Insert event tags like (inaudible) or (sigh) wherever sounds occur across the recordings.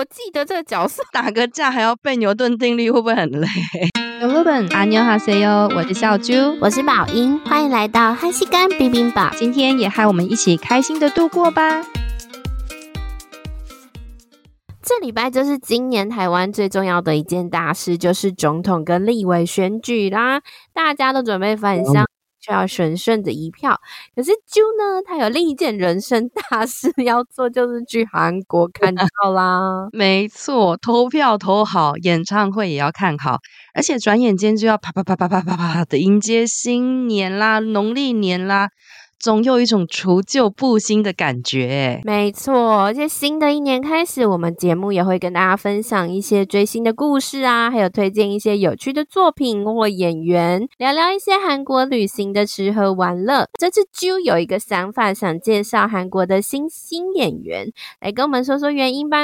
我记得这个角色打个架还要背牛顿定律，会不会很累？各位朋友，阿妞哈塞哟，我是小猪，我是宝英，欢迎来到汉西干冰冰堡。今天也和我们一起开心的度过吧。这礼拜就是今年台湾最重要的一件大事，就是总统跟立委选举啦，大家都准备返乡。就要神圣的一票，可是啾呢，他有另一件人生大事要做，就是去韩国看到啦。没错，投票投好，演唱会也要看好，而且转眼间就要啪啪啪啪啪啪啪的迎接新年啦，农历年啦。总有一种除旧布新的感觉，没错。而且新的一年开始，我们节目也会跟大家分享一些追星的故事啊，还有推荐一些有趣的作品或演员，聊聊一些韩国旅行的吃喝玩乐。这次啾有一个想法，想介绍韩国的新星演员，来跟我们说说原因吧。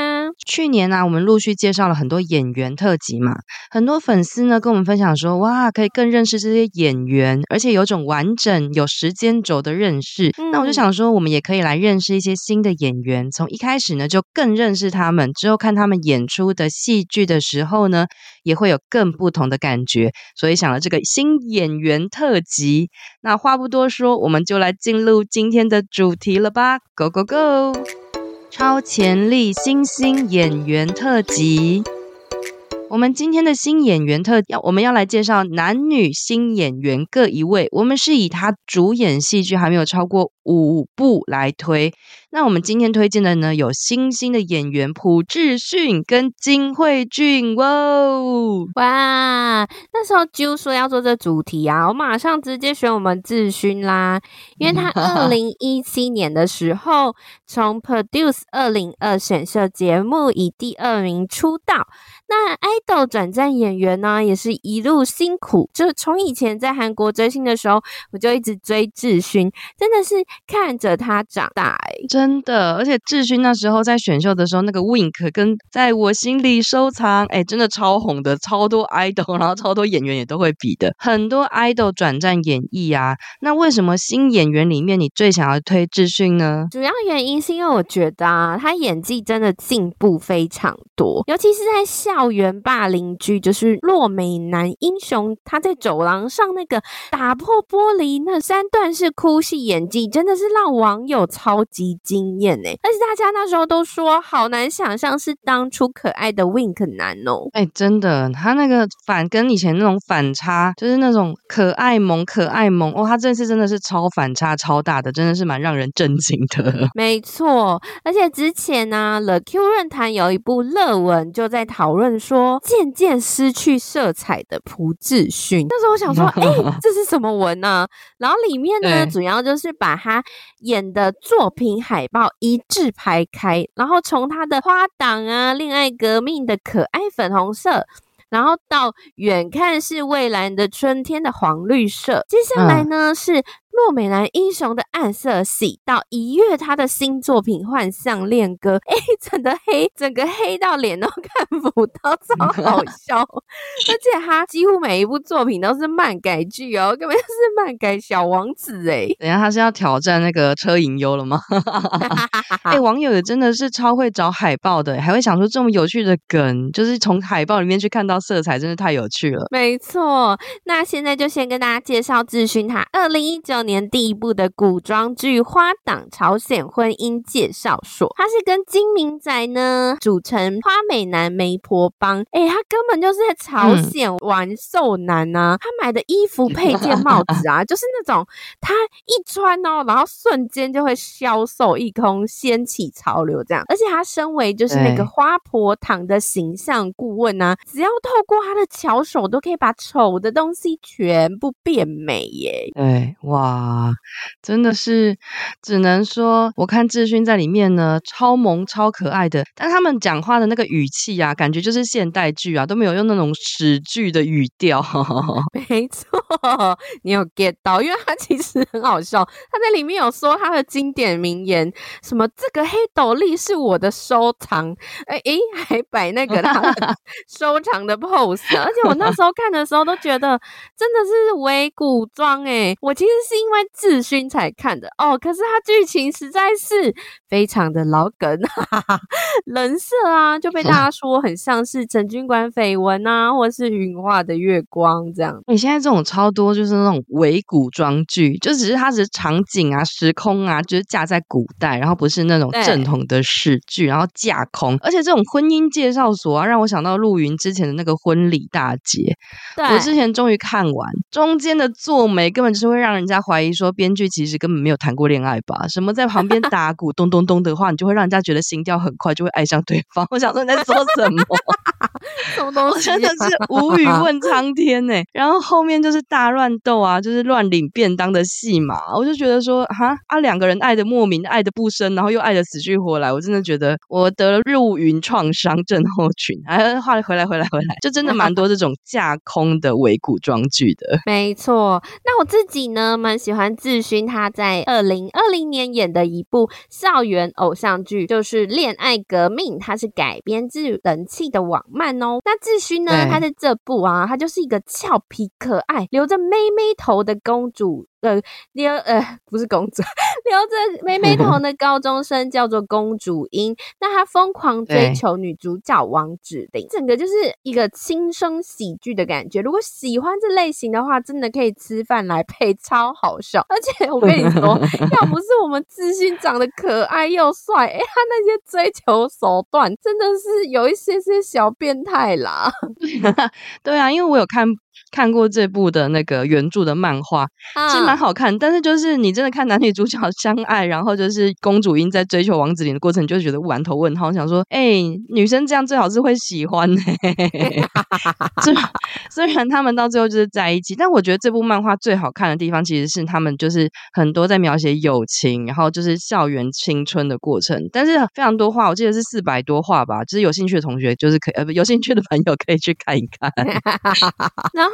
去年呢、啊，我们陆续介绍了很多演员特辑嘛，很多粉丝呢跟我们分享说，哇，可以更认识这些演员，而且有种完整有时间轴的认。认识，那我就想说，我们也可以来认识一些新的演员。从一开始呢，就更认识他们，之后看他们演出的戏剧的时候呢，也会有更不同的感觉。所以想了这个新演员特辑。那话不多说，我们就来进入今天的主题了吧！Go Go Go！超潜力新星演员特辑。我们今天的新演员特要，我们要来介绍男女新演员各一位。我们是以他主演戏剧还没有超过五部来推。那我们今天推荐的呢，有新星的演员朴智勋跟金惠俊。哇哇！那时候就说要做这主题啊，我马上直接选我们智勋啦，因为他二零一七年的时候从 Produce 二零二选秀节目以第二名出道。那 idol 转战演员呢，也是一路辛苦。就从以前在韩国追星的时候，我就一直追智勋，真的是看着他长大哎、欸，真的。而且智勋那时候在选秀的时候，那个 Wink 跟在我心里收藏，哎，真的超红的，超多 idol，然后超多演员也都会比的，很多 idol 转战演艺啊。那为什么新演员里面你最想要推智勋呢？主要原因是因为我觉得啊，他演技真的进步非常多，尤其是在下。校园霸凌剧就是洛美男英雄，他在走廊上那个打破玻璃那三段式哭戏演技，真的是让网友超级惊艳哎！而且大家那时候都说，好难想象是当初可爱的 Wink 男哦。哎，真的，他那个反跟以前那种反差，就是那种可爱萌可爱萌哦，他这次真的是超反差超大的，真的是蛮让人震惊的。没错，而且之前呢、啊、The Q 论坛有一部热文就在讨论。说渐渐失去色彩的朴智勋，那时候我想说，哎、欸，这是什么文呢、啊？然后里面呢，主要就是把他演的作品海报一字排开，然后从他的花档啊、恋爱革命的可爱粉红色，然后到远看是蔚蓝的春天的黄绿色，接下来呢、嗯、是。落美男英雄的暗色系到一月，他的新作品《幻象恋歌》，哎，整个黑，整个黑到脸都 (laughs) 看不到，超好 (laughs) 笑。而且他几乎每一部作品都是漫改剧哦，根本就是漫改小王子哎。等下他是要挑战那个车银优了吗？(laughs) 哎，网友也真的是超会找海报的，还会想出这么有趣的梗，就是从海报里面去看到色彩，真的太有趣了。没错，那现在就先跟大家介绍智勋，他二零一九年第一部的古装剧《花档朝鲜婚姻介绍所》，他是跟金明宰呢组成花美男媒婆帮。哎，他根本就是在朝鲜玩瘦男啊！他买的衣服、配件、帽子啊，(laughs) 就是那种他一穿哦，然后瞬间就会销售一空，掀起潮流这样。而且他身为就是那个花婆堂的形象顾问啊，只要透过他的巧手，都可以把丑的东西全部变美耶！对，哇。啊，真的是只能说，我看志勋在里面呢，超萌超可爱的。但他们讲话的那个语气啊，感觉就是现代剧啊，都没有用那种史剧的语调。(laughs) 没错，你有 get 到？因为他其实很好笑，他在里面有说他的经典名言，什么这个黑斗笠是我的收藏，哎哎，还摆那个他的 (laughs) 收藏的 pose。而且我那时候看的时候都觉得真的是伪古装哎，我其实是。因为智勋才看的哦。可是它剧情实在是非常的老梗，哈哈，人设啊就被大家说很像是陈军馆绯闻啊，(laughs) 或者是云画的月光这样。你现在这种超多就是那种伪古装剧，就只是它只是场景啊、时空啊，就是架在古代，然后不是那种正统的史剧，然后架空。而且这种婚姻介绍所啊，让我想到陆云之前的那个婚礼大捷。对，我之前终于看完，中间的做媒根本就是会让人家怀疑说，编剧其实根本没有谈过恋爱吧？什么在旁边 (laughs) 打鼓咚咚咚的话，你就会让人家觉得心跳很快，就会爱上对方。我想说你在说什么？(laughs) 什么东西、啊？我真的是无语 (laughs) 问苍天呢、欸。然后后面就是大乱斗啊，就是乱领便当的戏码，我就觉得说，哈啊，两个人爱的莫名，爱的不深，然后又爱的死去活来，我真的觉得我得了入云创伤症候群。哎，话回来回来回来，就真的蛮多这种架空的伪古装剧的。没错，那我自己呢，蛮喜欢智勋他在二零二零年演的一部校园偶像剧，就是《恋爱革命》，它是改编自人气的网漫哦。那智勋呢，他在这部啊，他就是一个俏皮可爱、留着妹妹头的公主。呃，留呃不是公主，(laughs) 留着妹妹头的高中生叫做公主英。那她疯狂追求女主角王芷玲，整个就是一个轻声喜剧的感觉。如果喜欢这类型的话，真的可以吃饭来配，超好笑。而且我跟你说，要不是我们自信长得可爱又帅，哎、欸，他那些追求手段真的是有一些些小变态啦。(laughs) 对啊，因为我有看。看过这部的那个原著的漫画，其实蛮好看。但是就是你真的看男女主角相爱，然后就是公主音在追求王子林的过程，你就觉得满头问号，想说，哎、欸，女生这样最好是会喜欢呢、(laughs) 欸。虽虽然他们到最后就是在一起，但我觉得这部漫画最好看的地方，其实是他们就是很多在描写友情，然后就是校园青春的过程。但是非常多话，我记得是四百多话吧。就是有兴趣的同学，就是可以呃不有兴趣的朋友可以去看一看。(laughs) (laughs) 然后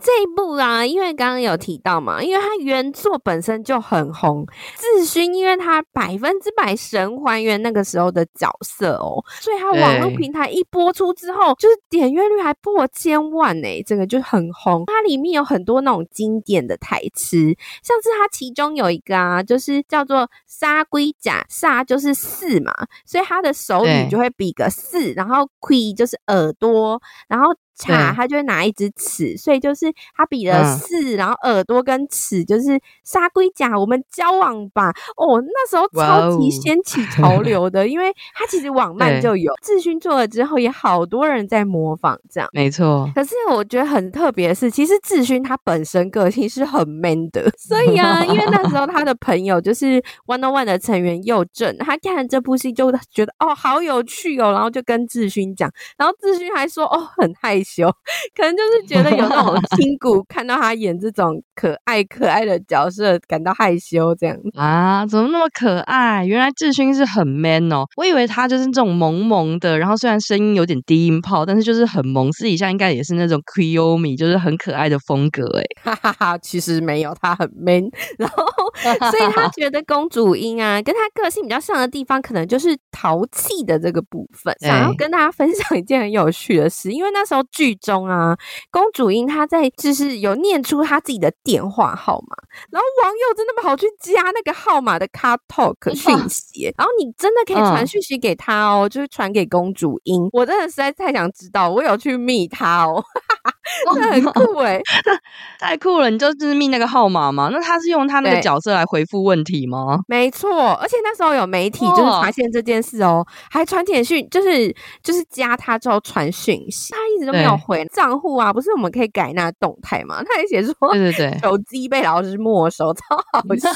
这一部啊，因为刚刚有提到嘛，因为它原作本身就很红，智勋因为他百分之百神还原那个时候的角色哦，所以它网络平台一播出之后，就是点阅率还破千万呢，这个就很红。它里面有很多那种经典的台词，像是它其中有一个啊，就是叫做“杀龟甲”，杀就是四嘛，所以他的手语就会比个四，然后龟就是耳朵，然后。叉，他就会拿一支尺，所以就是他比了四、嗯，然后耳朵跟尺就是沙龟甲，我们交往吧。哦，那时候超级掀起潮 (laughs) 流的，因为他其实网漫就有，志勋做了之后也好多人在模仿，这样没错。可是我觉得很特别的是，其实志勋他本身个性是很 man 的，所以啊，因为那时候他的朋友就是 One On One 的成员佑正，他看了这部戏就觉得哦好有趣哦，然后就跟志勋讲，然后志勋还说哦很害羞。可能就是觉得有那种 (laughs) 亲骨，看到他演这种可爱可爱的角色，感到害羞这样啊？怎么那么可爱？原来志勋是很 man 哦，我以为他就是这种萌萌的，然后虽然声音有点低音炮，但是就是很萌，私底下应该也是那种 Queenie，就是很可爱的风格哎。哈哈哈，其实没有，他很 man，(laughs) 然后所以他觉得公主音啊，跟他个性比较像的地方，可能就是淘气的这个部分。想要跟大家分享一件很有趣的事，因为那时候。剧中啊，公主英她在就是有念出她自己的电话号码，然后网友真的跑去加那个号码的 car talk 讯息，然后你真的可以传讯息给她哦，就是传给公主英。我真的实在太想知道，我有去密她哦。(laughs) 真的很酷哎、欸，(laughs) 太酷了！你就是密那个号码嘛？那他是用他那个角色来回复问题吗？(laughs) 没错，而且那时候有媒体就是发现这件事哦，还传简讯，就是就是加他之后传讯息，他一直都没有回账户啊。不是我们可以改那动态嘛？他还写说，对对对，手机被老师没收，超好笑。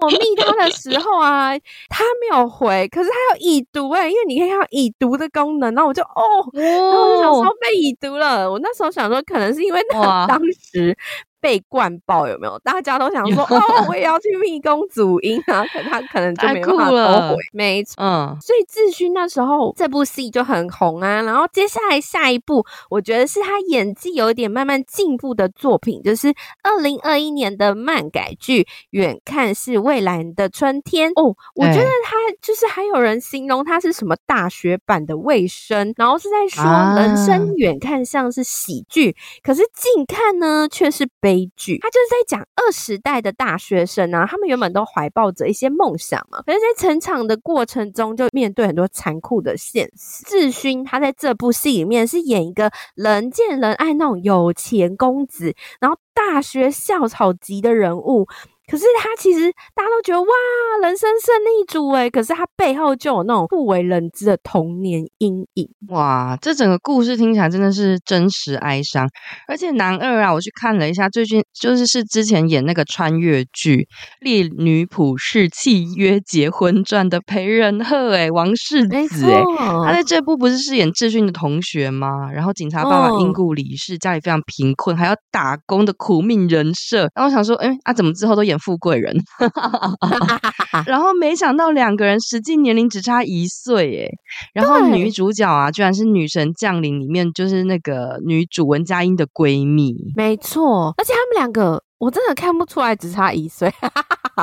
我密他的时候啊，他没有回，可是他有已读哎、欸，因为你可以看到已读的功能，然后我就哦，然后我就想说被已读了。我那时候想说。可能是因为那当时。被灌爆有没有？大家都想说哦，我也要去密宫主音啊，可他可能就没办法收回。没错，嗯，所以智勋那时候这部戏就很红啊。然后接下来下一部，我觉得是他演技有一点慢慢进步的作品，就是二零二一年的漫改剧《远看是未来的春天》哦。我觉得他就是还有人形容他是什么大学版的卫生，然后是在说人生远看像是喜剧，啊、可是近看呢却是悲。悲剧。他就是在讲二十代的大学生啊，他们原本都怀抱着一些梦想嘛，可是在成长的过程中就面对很多残酷的现实。志勋他在这部戏里面是演一个人见人爱那种有钱公子，然后大学校草级的人物。可是他其实大家都觉得哇，人生胜利组哎，可是他背后就有那种不为人知的童年阴影。哇，这整个故事听起来真的是真实哀伤。而且男二啊，我去看了一下，最近就是是之前演那个穿越剧《烈女普世契约结婚传》的裴仁赫哎，王世子哎，他在这部不是饰演智勋的同学吗？然后警察爸爸因故离世，家里非常贫困，还要打工的苦命人设。然后我想说，哎，啊，怎么之后都演？富贵人，(laughs) 然后没想到两个人实际年龄只差一岁，哎，然后女主角啊，居然是《女神降临》里面就是那个女主文佳音的闺蜜，没错，而且他们两个。我真的看不出来只差一岁，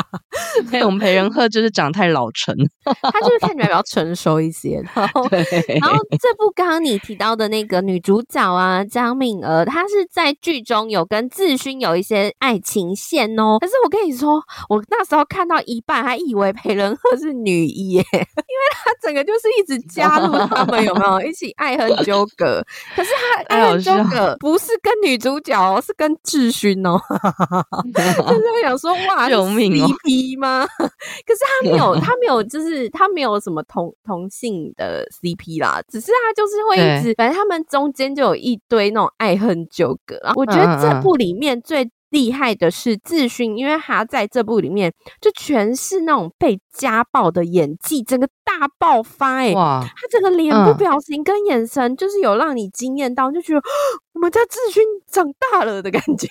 (laughs) 所以我们裴仁赫就是长太老成，(laughs) 他就是看起来比较成熟一些。(laughs) 然后，对然后这部刚刚你提到的那个女主角啊，张敏儿，她是在剧中有跟智勋有一些爱情线哦。可是我跟你说，我那时候看到一半还以为裴仁赫是女一耶，因为他整个就是一直加入他们有没有一起爱恨纠葛？可是他爱恨纠葛不是跟女主角哦，是跟智勋哦。就是想说哇，有 CP 吗？(laughs) 可是他没有，(laughs) 他没有，就是他没有什么同同性的 CP 啦，只是他就是会一直，反正他们中间就有一堆那种爱恨纠葛。啊我觉得这部里面最厉害的是智勋，因为他在这部里面就全是那种被家暴的演技，整个大爆发哎、欸！哇，他整个脸部表情跟眼神，就是有让你惊艳到，就觉得我们家志勋长大了的感觉，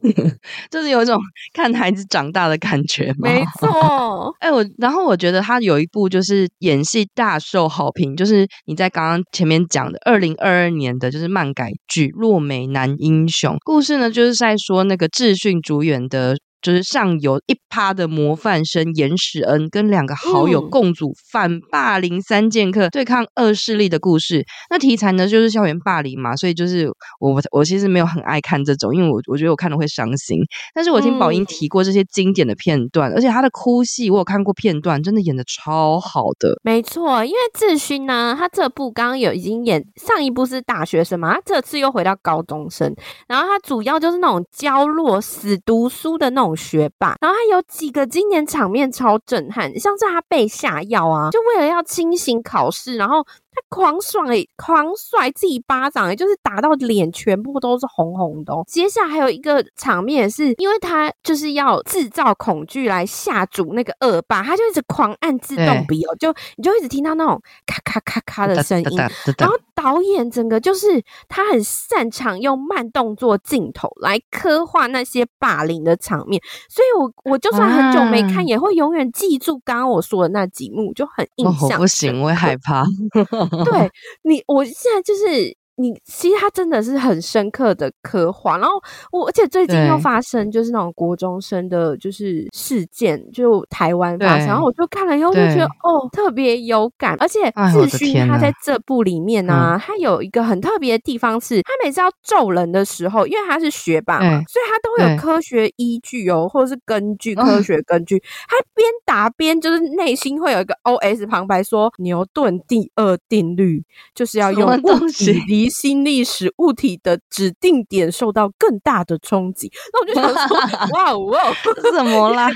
(laughs) 就是有一种看孩子长大的感觉。没错，(laughs) 哎，我然后我觉得他有一部就是演戏大受好评，就是你在刚刚前面讲的二零二二年的，就是漫改剧《落美男英雄》。故事呢，就是在说那个智勋主演的。就是上游一趴的模范生严史恩跟两个好友共组反霸凌三剑客对抗恶势力的故事。那题材呢，就是校园霸凌嘛，所以就是我我其实没有很爱看这种，因为我我觉得我看了会伤心。但是我听宝英提过这些经典的片段，而且他的哭戏我有看过片段，真的演的超好的。没错，因为志勋呢，他这部刚刚有已经演上一部是大学生嘛，他这次又回到高中生，然后他主要就是那种娇弱死读书的那种。学霸，然后他有有几个经典场面超震撼，像是他被下药啊，就为了要清醒考试，然后。狂甩，狂甩自己巴掌，也就是打到脸全部都是红红的哦。接下来还有一个场面是，因为他就是要制造恐惧来吓住那个恶霸，他就一直狂按自动笔哦，就你就一直听到那种咔咔咔咔的声音。然后导演整个就是他很擅长用慢动作镜头来刻画那些霸凌的场面，所以我我就算很久没看，也会永远记住刚刚我说的那几幕，就很印象。不行，我会害怕。对你，我现在就是。你其实他真的是很深刻的刻画，然后我而且最近又发生就是那种国中生的，就是事件，就台湾发生，然后我就看了以后就觉得哦，特别有感，而且智勋他在这部里面呢、啊，他有一个很特别的地方是，他每次要揍人的时候，因为他是学霸嘛，所以他都会有科学依据哦，或者是根据科学根据，他边打边就是内心会有一个 OS 旁白说牛顿第二定律就是要用物体离。新历史物体的指定点受到更大的冲击，那我就想说，(laughs) 哇哦，哇怎么啦？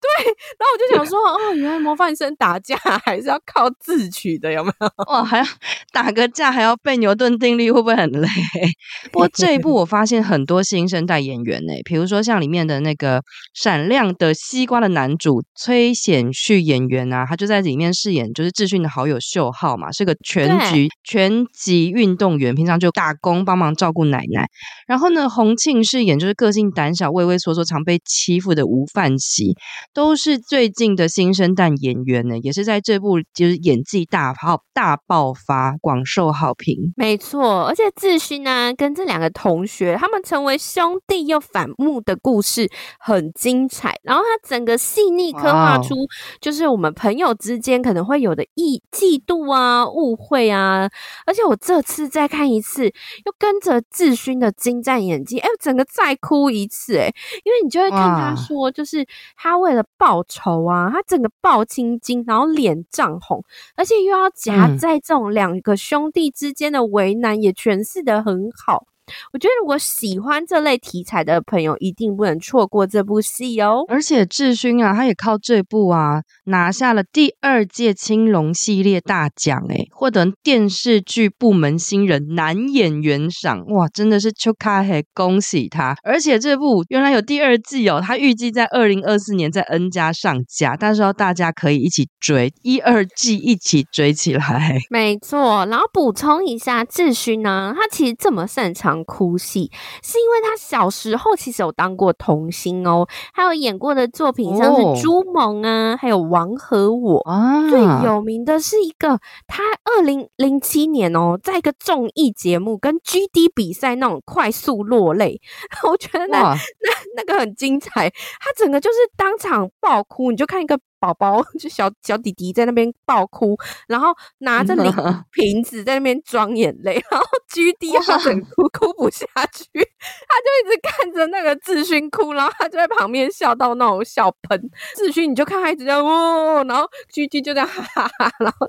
对，然后我就想说，哦，原来模范生打架还是要靠自取的，有没有？(laughs) 哇，还要打个架，还要背牛顿定律，会不会很累？(laughs) 不过这一部我发现很多新生代演员呢，比如说像里面的那个闪亮的西瓜的男主崔显旭演员啊，他就在里面饰演就是智勋的好友秀浩嘛，是个拳击对拳击运动员，平常就打工帮忙照顾奶奶。然后呢，洪庆饰演就是个性胆小、畏畏缩缩、常被欺负的吴范喜。都是最近的新生代演员呢，也是在这部就是演技大爆大爆发，广受好评。没错，而且智勋呢，跟这两个同学，他们成为兄弟又反目的故事很精彩。然后他整个细腻刻画出，就是我们朋友之间可能会有的意嫉妒啊、误会啊。而且我这次再看一次，又跟着智勋的精湛演技，哎，整个再哭一次，哎，因为你就会看他说，就是他为了报仇啊，他整个爆青筋，然后脸涨红，而且又要夹在这种两个兄弟之间的为难，也诠释的很好。我觉得如果喜欢这类题材的朋友，一定不能错过这部戏哦。而且智勋啊，他也靠这部啊拿下了第二届青龙系列大奖，诶，获得电视剧部门新人男演员赏，哇，真的是秋卡嘿，恭喜他！而且这部原来有第二季哦，他预计在二零二四年在 N 家上架，到时候大家可以一起追一二季，一起追起来。没错，然后补充一下，智勋呢，他其实这么擅长。哭戏是因为他小时候其实有当过童星哦，还有演过的作品像是《朱蒙》啊，还有《王和我》啊。最有名的是一个他二零零七年哦，在一个综艺节目跟 GD 比赛那种快速落泪，(laughs) 我觉得那那那个很精彩，他整个就是当场爆哭，你就看一个。宝宝 (laughs) 就小小弟弟在那边爆哭，然后拿着瓶 (laughs) 瓶子在那边装眼泪，然后 GD 他很哭哭不下去，(laughs) 他就一直看着那个智勋哭，然后他就在旁边笑到那种笑喷。智勋你就看他一直在哦，然后 GD 就这样哈哈哈，然后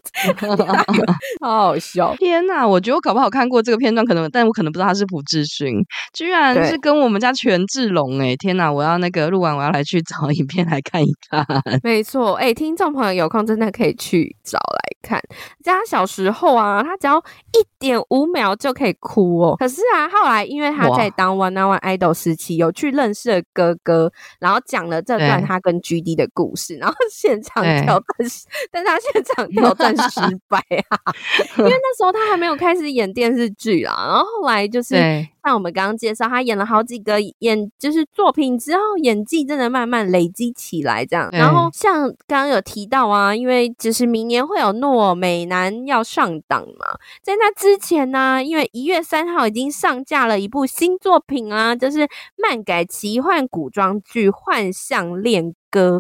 好好笑。天哪，我觉得我搞不好看过这个片段，可能但我可能不知道他是朴智勋，居然是跟我们家权志龙哎！天哪，我要那个录完我要来去找影片来看一看。没错。哎、欸，听众朋友有空真的可以去找来看。他小时候啊，他只要一点五秒就可以哭哦。可是啊，后来因为他在当 One on One Idol 时期，有去认识了哥哥，然后讲了这段他跟 GD 的故事，然后 (laughs) 现场挑战，但他现场 (laughs) 挑战失败啊，(laughs) 因为那时候他还没有开始演电视剧啦。然后后来就是。像我们刚刚介绍，他演了好几个演就是作品之后，演技真的慢慢累积起来，这样。然后像刚刚有提到啊，因为就是明年会有诺美男要上档嘛，在那之前呢、啊，因为一月三号已经上架了一部新作品啊，就是漫改奇幻古装剧《幻象恋歌》。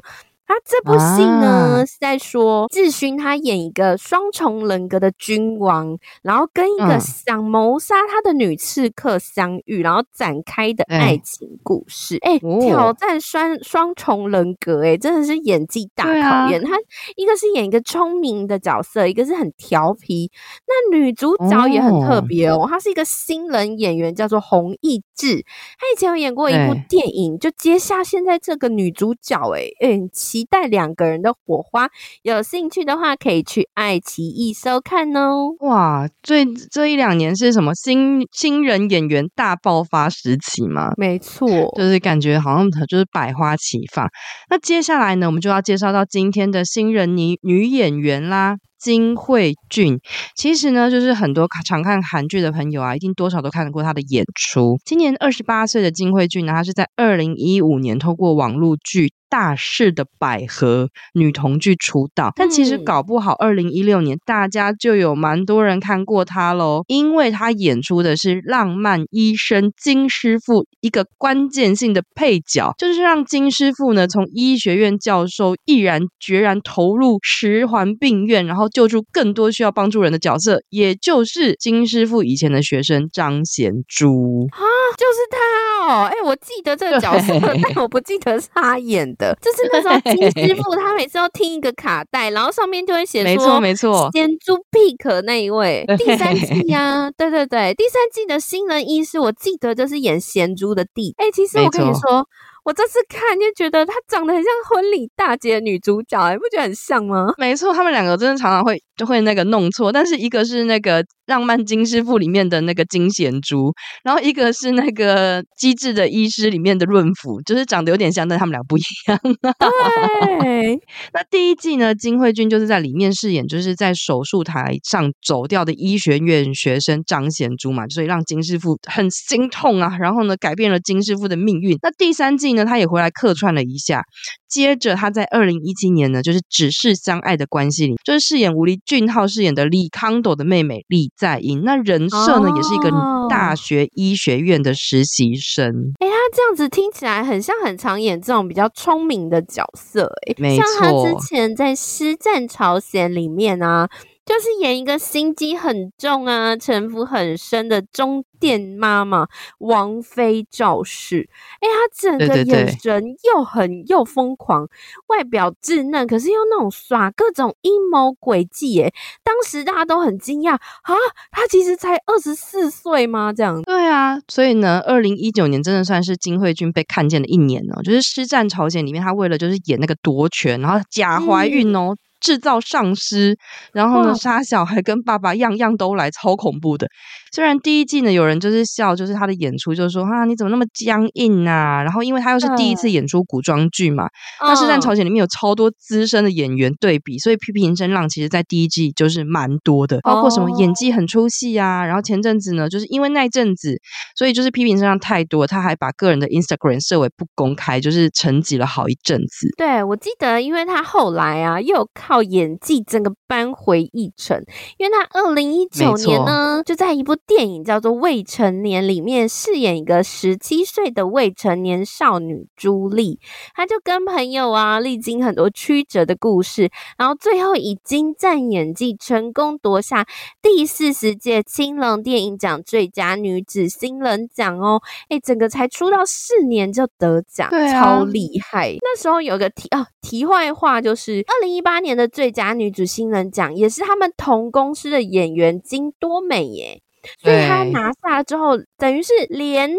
他这部戏呢、啊、是在说智勋他演一个双重人格的君王，然后跟一个想谋杀他的女刺客相遇，嗯、然后展开的爱情故事。哎、挑战双双重人格、欸，哎，真的是演技大考验。啊、他一个是演一个聪明的角色，一个是很调皮。那女主角也很特别哦，她是一个新人演员，叫做洪艺智。她以前有演过一部电影，欸、就接下现在这个女主角、欸，哎，哎，期待两个人的火花，有兴趣的话可以去爱奇艺收看哦。哇，最这一两年是什么新新人演员大爆发时期吗？没错，就是感觉好像就是百花齐放。那接下来呢，我们就要介绍到今天的新人女女演员啦。金惠俊，其实呢，就是很多常看韩剧的朋友啊，一定多少都看过他的演出。今年二十八岁的金惠俊呢，他是在二零一五年透过网络剧。大势的百合女童剧出道，但其实搞不好，二零一六年大家就有蛮多人看过她喽，因为她演出的是浪漫医生金师傅一个关键性的配角，就是让金师傅呢从医学院教授毅然决然投入十环病院，然后救助更多需要帮助人的角色，也就是金师傅以前的学生张贤珠。啊，就是他哦，哎，我记得这个角色，但我不记得是他演的。就是那时候金师傅他每次要听一个卡带，然后上面就会写说，没错没错，贤珠 pick 那一位。第三季啊，对对对，第三季的新人医师，我记得就是演贤珠的弟。哎、欸，其实我跟你说。我这次看就觉得她长得很像婚礼大姐的女主角，欸，你不觉得很像吗？没错，他们两个真的常常会就会那个弄错，但是一个是那个浪漫金师傅里面的那个金贤珠，然后一个是那个机智的医师里面的润福，就是长得有点像，但他们俩不一样。(laughs) 对，那第一季呢，金惠俊就是在里面饰演就是在手术台上走掉的医学院学生张贤珠嘛，所以让金师傅很心痛啊，然后呢改变了金师傅的命运。那第三季呢？呢，他也回来客串了一下。接着他在二零一七年呢，就是《只是相爱的关系》里，就是饰演吴丽俊浩饰演的李康斗的妹妹李在英。那人设呢，也是一个大学医学院的实习生。哎、哦，他这样子听起来很像很常演这种比较聪明的角色。哎，没错。像他之前在《师战朝鲜》里面啊。就是演一个心机很重啊、城府很深的中殿妈妈王妃赵氏。哎，她整个眼神又狠又疯狂，外表稚嫩，可是又那种耍各种阴谋诡计。哎，当时大家都很惊讶啊，她其实才二十四岁吗？这样？对啊，所以呢，二零一九年真的算是金惠君被看见的一年哦。就是《师战朝鲜》里面，她为了就是演那个夺权，然后假怀孕哦。嗯制造丧尸，然后呢，杀小孩跟爸爸样样都来，超恐怖的。虽然第一季呢，有人就是笑，就是他的演出，就是说啊，你怎么那么僵硬啊？然后因为他又是第一次演出古装剧嘛，那《是在朝鲜》里面有超多资深的演员对比，所以批评声浪其实在第一季就是蛮多的，包括什么演技很出戏啊。然后前阵子呢，就是因为那阵子，所以就是批评声浪太多，他还把个人的 Instagram 设为不公开，就是沉寂了好一阵子。对，我记得，因为他后来啊，又靠演技整个扳回一城，因为他二零一九年呢，就在一部。电影叫做《未成年》，里面饰演一个十七岁的未成年少女朱莉，她就跟朋友啊历经很多曲折的故事，然后最后以精湛演技成功夺下第四十届青龙电影奖最佳女子新人奖哦！哎，整个才出道四年就得奖，对啊，超厉害！那时候有个题哦，题外话就是二零一八年的最佳女子新人奖也是他们同公司的演员金多美耶。所以他拿下之后，等于是连。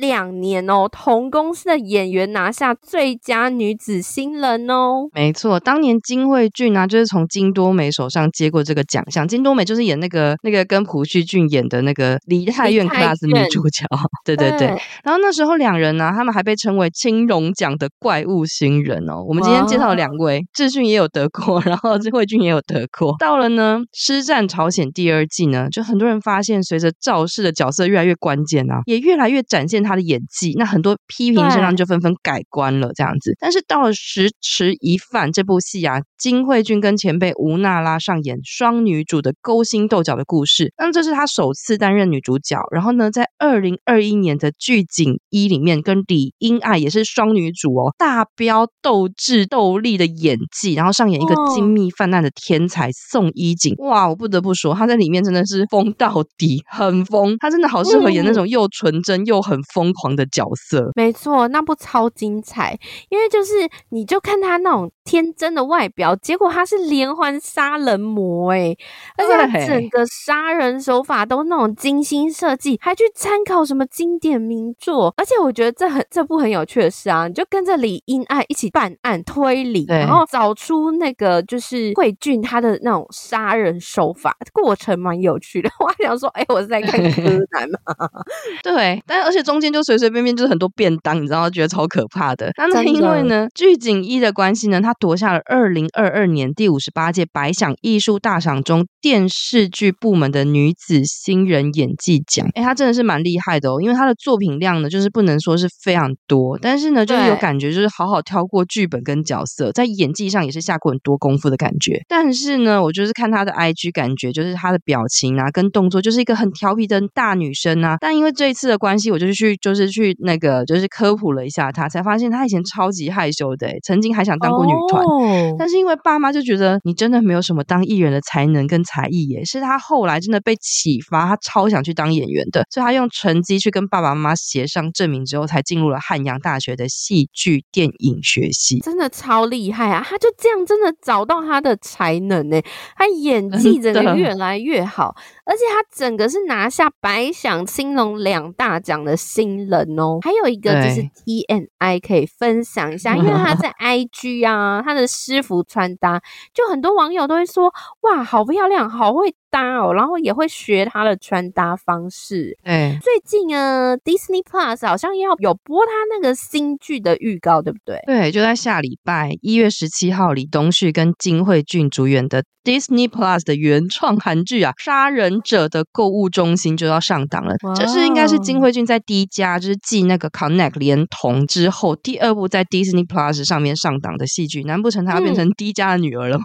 两年哦，同公司的演员拿下最佳女子新人哦。没错，当年金惠俊啊，就是从金多美手上接过这个奖项。金多美就是演那个那个跟朴叙俊演的那个梨泰院 class 女主角。对对对。对然后那时候两人呢、啊，他们还被称为青龙奖的怪物新人哦。我们今天介绍两位，智俊也有得过，(laughs) 然后金惠俊也有得过。到了呢，师战朝鲜第二季呢，就很多人发现，随着赵氏的角色越来越关键啊，也越来越展现他。他的演技，那很多批评声浪就纷纷改观了，这样子。但是到了《十尺一饭》这部戏啊，金惠俊跟前辈吴娜拉上演双女主的勾心斗角的故事。那这是她首次担任女主角。然后呢，在二零二一年的《剧景一》里面，跟李英爱也是双女主哦，大飙斗智斗力的演技，然后上演一个精密犯案的天才宋一景。哇，我不得不说，她在里面真的是疯到底，很疯。她真的好适合演那种又纯真又很疯。疯狂的角色，没错，那部超精彩，因为就是你就看他那种天真的外表，结果他是连环杀人魔哎，而且他整个杀人手法都那种精心设计，还去参考什么经典名作，而且我觉得这很这部很有趣的是啊，你就跟着李英爱一起办案推理，然后找出那个就是慧俊他的那种杀人手法，过程蛮有趣的。(laughs) 我还想说，哎，我是在看柯南嘛？(laughs) 对，但而且中间。就随随便便就是很多便当，你知道，觉得超可怕的。那因为呢，具景伊的关系呢，他夺下了二零二二年第五十八届百想艺术大赏中电视剧部门的女子新人演技奖。哎，他真的是蛮厉害的哦，因为他的作品量呢，就是不能说是非常多，但是呢，就是有感觉，就是好好挑过剧本跟角色，在演技上也是下过很多功夫的感觉。但是呢，我就是看他的 IG，感觉就是他的表情啊，跟动作，就是一个很调皮的大女生啊。但因为这一次的关系，我就去。就是去那个，就是科普了一下他，才发现他以前超级害羞的，曾经还想当过女团，哦、但是因为爸妈就觉得你真的没有什么当艺人的才能跟才艺耶，是他后来真的被启发，他超想去当演员的，所以他用成绩去跟爸爸妈妈协商证明之后，才进入了汉阳大学的戏剧电影学系，真的超厉害啊！他就这样真的找到他的才能呢，他演技真的越来越好，而且他整个是拿下百想青龙两大奖的新。人哦，还有一个就是 T N I 可以分享一下，因为他在 (laughs) IG 啊啊，她的私服穿搭，就很多网友都会说，哇，好漂亮，好会搭哦，然后也会学他的穿搭方式。哎，最近啊，Disney Plus 好像要有播他那个新剧的预告，对不对？对，就在下礼拜一月十七号，李东旭跟金惠俊主演的 Disney Plus 的原创韩剧啊，《杀人者的购物中心》就要上档了。这、是应该是金惠俊在第一家就是继那个 Connect 连同之后，第二部在 Disney Plus 上面上档的戏剧。难不成他要变成 D 家的女儿了吗？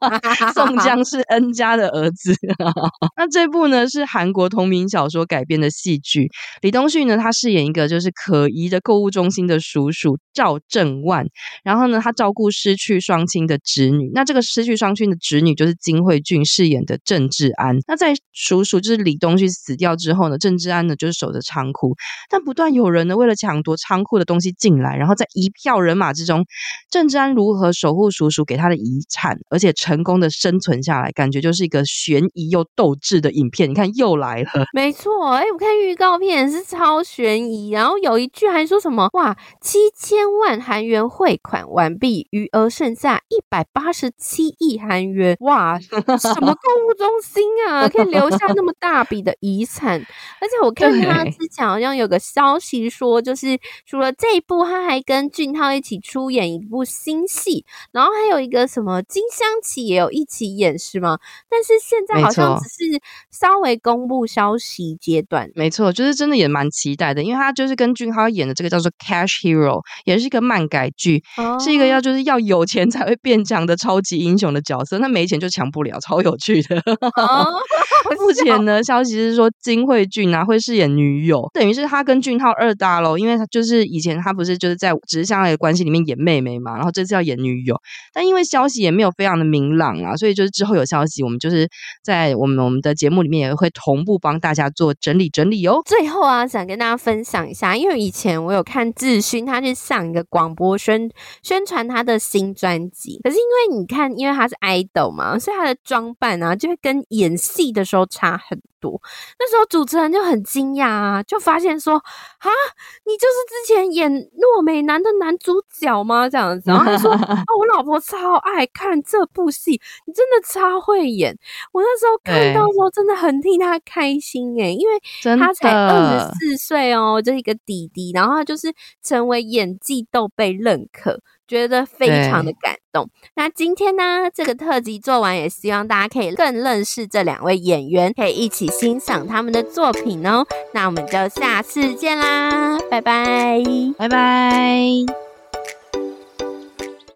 嗯、(laughs) 宋江是 N 家的儿子。(laughs) 那这部呢是韩国同名小说改编的戏剧，李东旭呢他饰演一个就是可疑的购物中心的叔叔赵正万，然后呢他照顾失去双亲的侄女，那这个失去双亲的侄女就是金惠俊饰演的郑智安。那在叔叔就是李东旭死掉之后呢，郑智安呢就是守着仓库，但不断有人呢为了抢夺仓库的东西进来，然后在一票人马之中，郑智安如何守护叔叔给他的遗产，而且成功的生存下来，感觉就是一个悬疑又斗志的影片，你看又来了。(laughs) 没错，哎，我看预告片是超悬疑，然后有一句还说什么哇，七千万韩元汇款完毕，余额剩下一百八十七亿韩元，哇，什么购物中心啊，(laughs) 可以留下那么大笔的遗产？而且我看他之前好像有个消息说，就是除了这一部，他还跟俊涛一起出演一部新戏，然后还有一个什么金湘琪也有一起演，是吗？但是现在好像只是稍微公布消息阶段，没错，就是真的也蛮期待的，因为他就是跟俊昊演的这个叫做《Cash Hero》，也是一个漫改剧，哦、是一个要就是要有钱才会变强的超级英雄的角色，那没钱就强不了，超有趣的。哦、(laughs) 目前呢，消息是说金惠俊啊会饰演女友，等于是他跟俊昊二搭喽，因为他就是以前他不是就是在只是相爱的关系里面演妹妹嘛，然后这次要演女友，但因为消息也没有非常的明朗啊，所以就是之后有消息，我们就是在我们我们的节目里面也会同步帮大家做整理整理哦。最后啊，想跟大家分享一下，因为以前我有看志勋，他去上一个广播宣宣传他的新专辑，可是因为你看，因为他是 idol 嘛，所以他的装扮啊就会跟演戏的时候差很多。那时候主持人就很惊讶啊，就发现说啊，你就是之前演《诺美男》的男主角吗？这样子，然后他说啊，(laughs) 我老婆超爱看这部戏，你真的超会演。我那时候看到的时候真的很替他开心诶、欸，因为他才二十四岁哦，就是一个弟弟，然后他就是成为演技都被认可，觉得非常的感动。那今天呢，这个特辑做完，也希望大家可以更认识这两位演员，可以一起欣赏他们的作品哦。那我们就下次见啦，拜拜，拜拜。